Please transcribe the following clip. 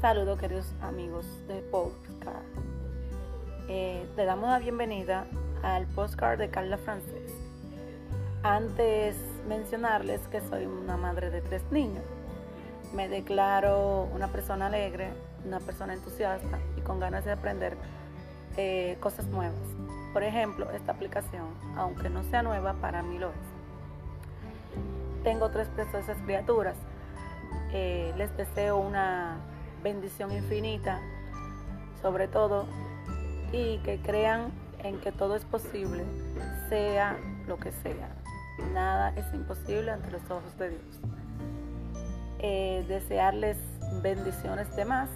Saludos queridos amigos de podcast. Eh, le damos la bienvenida al postcard de Carla Francés. Antes mencionarles que soy una madre de tres niños. Me declaro una persona alegre, una persona entusiasta y con ganas de aprender eh, cosas nuevas. Por ejemplo, esta aplicación, aunque no sea nueva, para mí lo es. Tengo tres preciosas criaturas. Eh, les deseo una bendición infinita, sobre todo, y que crean en que todo es posible, sea lo que sea. Nada es imposible ante los ojos de Dios. Eh, desearles bendiciones de más.